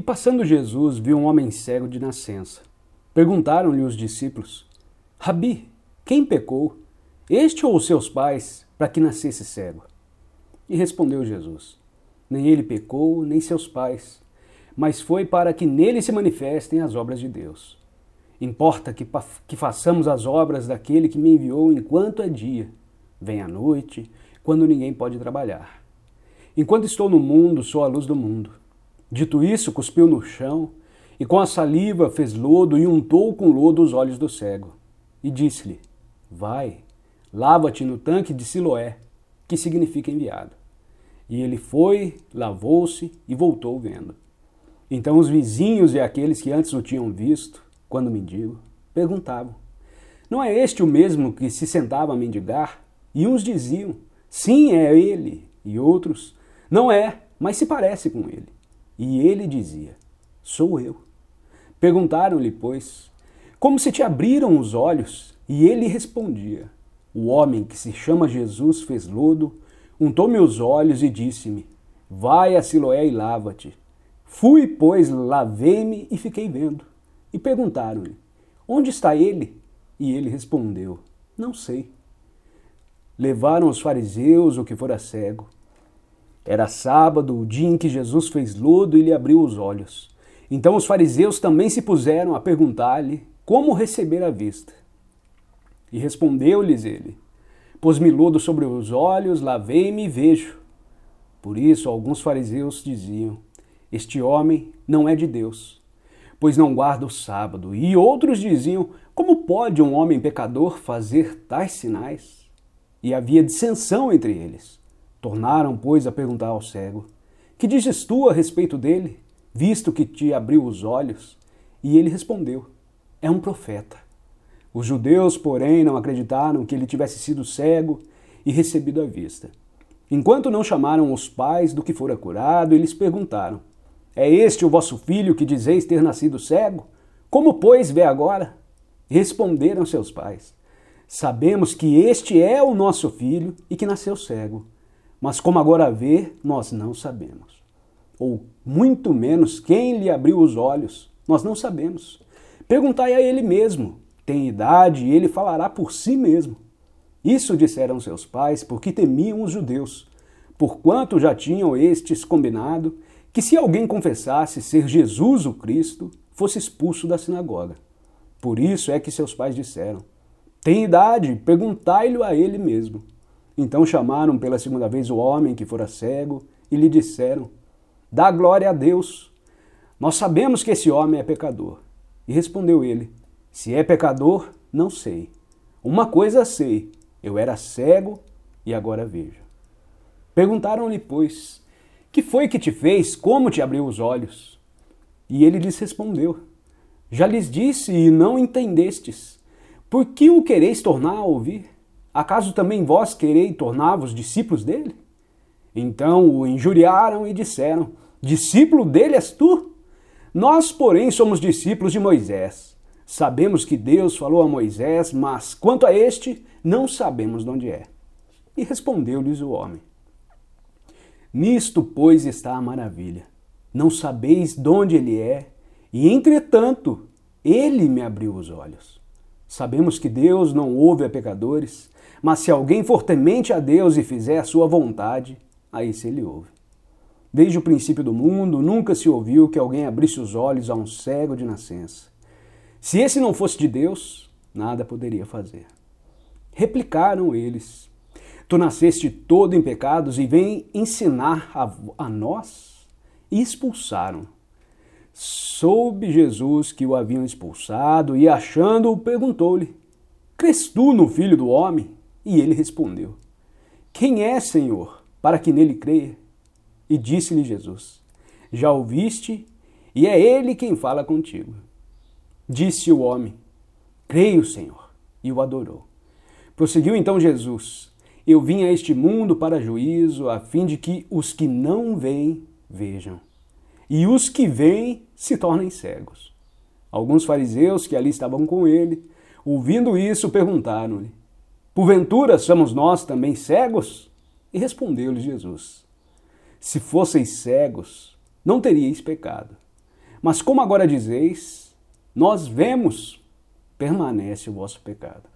passando Jesus viu um homem cego de nascença. Perguntaram-lhe os discípulos: Rabi, quem pecou, este ou seus pais, para que nascesse cego? E respondeu Jesus: Nem ele pecou, nem seus pais, mas foi para que nele se manifestem as obras de Deus. Importa que, que façamos as obras daquele que me enviou enquanto é dia. Vem a noite, quando ninguém pode trabalhar. Enquanto estou no mundo, sou a luz do mundo. Dito isso, cuspiu no chão, e com a saliva fez lodo e untou com lodo os olhos do cego. E disse-lhe: Vai, lava-te no tanque de Siloé, que significa enviado. E ele foi, lavou-se e voltou vendo. Então os vizinhos e aqueles que antes o tinham visto, quando mendigo, perguntavam: Não é este o mesmo que se sentava a mendigar? E uns diziam: Sim, é ele. E outros: Não é, mas se parece com ele. E ele dizia: Sou eu. Perguntaram-lhe, pois, como se te abriram os olhos? E ele respondia: O homem que se chama Jesus fez lodo, untou-me os olhos e disse-me: Vai a Siloé e lava-te. Fui, pois, lavei-me e fiquei vendo. E perguntaram-lhe: Onde está ele? E ele respondeu: Não sei. Levaram os fariseus o que fora cego. Era sábado, o dia em que Jesus fez lodo e lhe abriu os olhos. Então os fariseus também se puseram a perguntar-lhe como receber a vista. E respondeu-lhes ele: Pôs-me lodo sobre os olhos, lavei-me e vejo. Por isso alguns fariseus diziam: Este homem não é de Deus, pois não guarda o sábado. E outros diziam: Como pode um homem pecador fazer tais sinais? E havia dissensão entre eles. Tornaram, pois, a perguntar ao cego: Que dizes tu a respeito dele, visto que te abriu os olhos? E ele respondeu: É um profeta. Os judeus, porém, não acreditaram que ele tivesse sido cego e recebido a vista. Enquanto não chamaram os pais do que fora curado, eles perguntaram: É este o vosso filho que dizeis ter nascido cego? Como, pois, vê agora? Responderam seus pais: Sabemos que este é o nosso filho e que nasceu cego. Mas como agora vê, nós não sabemos. Ou muito menos quem lhe abriu os olhos, nós não sabemos. Perguntai a ele mesmo. Tem idade e ele falará por si mesmo. Isso disseram seus pais porque temiam os judeus, porquanto já tinham estes combinado que se alguém confessasse ser Jesus o Cristo, fosse expulso da sinagoga. Por isso é que seus pais disseram: Tem idade, perguntai-lhe a ele mesmo. Então chamaram pela segunda vez o homem que fora cego e lhe disseram: Dá glória a Deus. Nós sabemos que esse homem é pecador. E respondeu ele: Se é pecador, não sei. Uma coisa sei: eu era cego e agora vejo. Perguntaram-lhe, pois, que foi que te fez? Como te abriu os olhos? E ele lhes respondeu: Já lhes disse e não entendestes. Por que o quereis tornar a ouvir? Acaso também vós querei tornar-vos discípulos dele? Então o injuriaram e disseram: Discípulo dele és tu? Nós, porém, somos discípulos de Moisés. Sabemos que Deus falou a Moisés, mas quanto a este, não sabemos de onde é. E respondeu-lhes o homem: Nisto, pois, está a maravilha. Não sabeis de onde ele é, e entretanto, ele me abriu os olhos. Sabemos que Deus não ouve a pecadores, mas se alguém for temente a Deus e fizer a sua vontade, aí se ele ouve. Desde o princípio do mundo, nunca se ouviu que alguém abrisse os olhos a um cego de nascença. Se esse não fosse de Deus, nada poderia fazer. Replicaram eles: Tu nasceste todo em pecados e vem ensinar a, a nós? E expulsaram. Soube Jesus que o haviam expulsado e, achando-o, perguntou-lhe: Crês tu no Filho do Homem? E ele respondeu: Quem é, Senhor, para que nele creia? E disse-lhe Jesus: Já ouviste, e é ele quem fala contigo. Disse o homem: Creio, Senhor, e o adorou. Prosseguiu então Jesus: Eu vim a este mundo para juízo, a fim de que os que não veem vejam, e os que veem se tornem cegos. Alguns fariseus que ali estavam com ele, ouvindo isso, perguntaram-lhe: Porventura somos nós também cegos? E respondeu-lhe Jesus: Se fosseis cegos, não teríeis pecado. Mas como agora dizeis, nós vemos, permanece o vosso pecado.